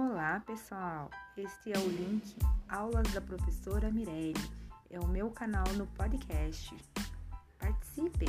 Olá, pessoal! Este é o link Aulas da Professora Mirelle. É o meu canal no podcast. Participem!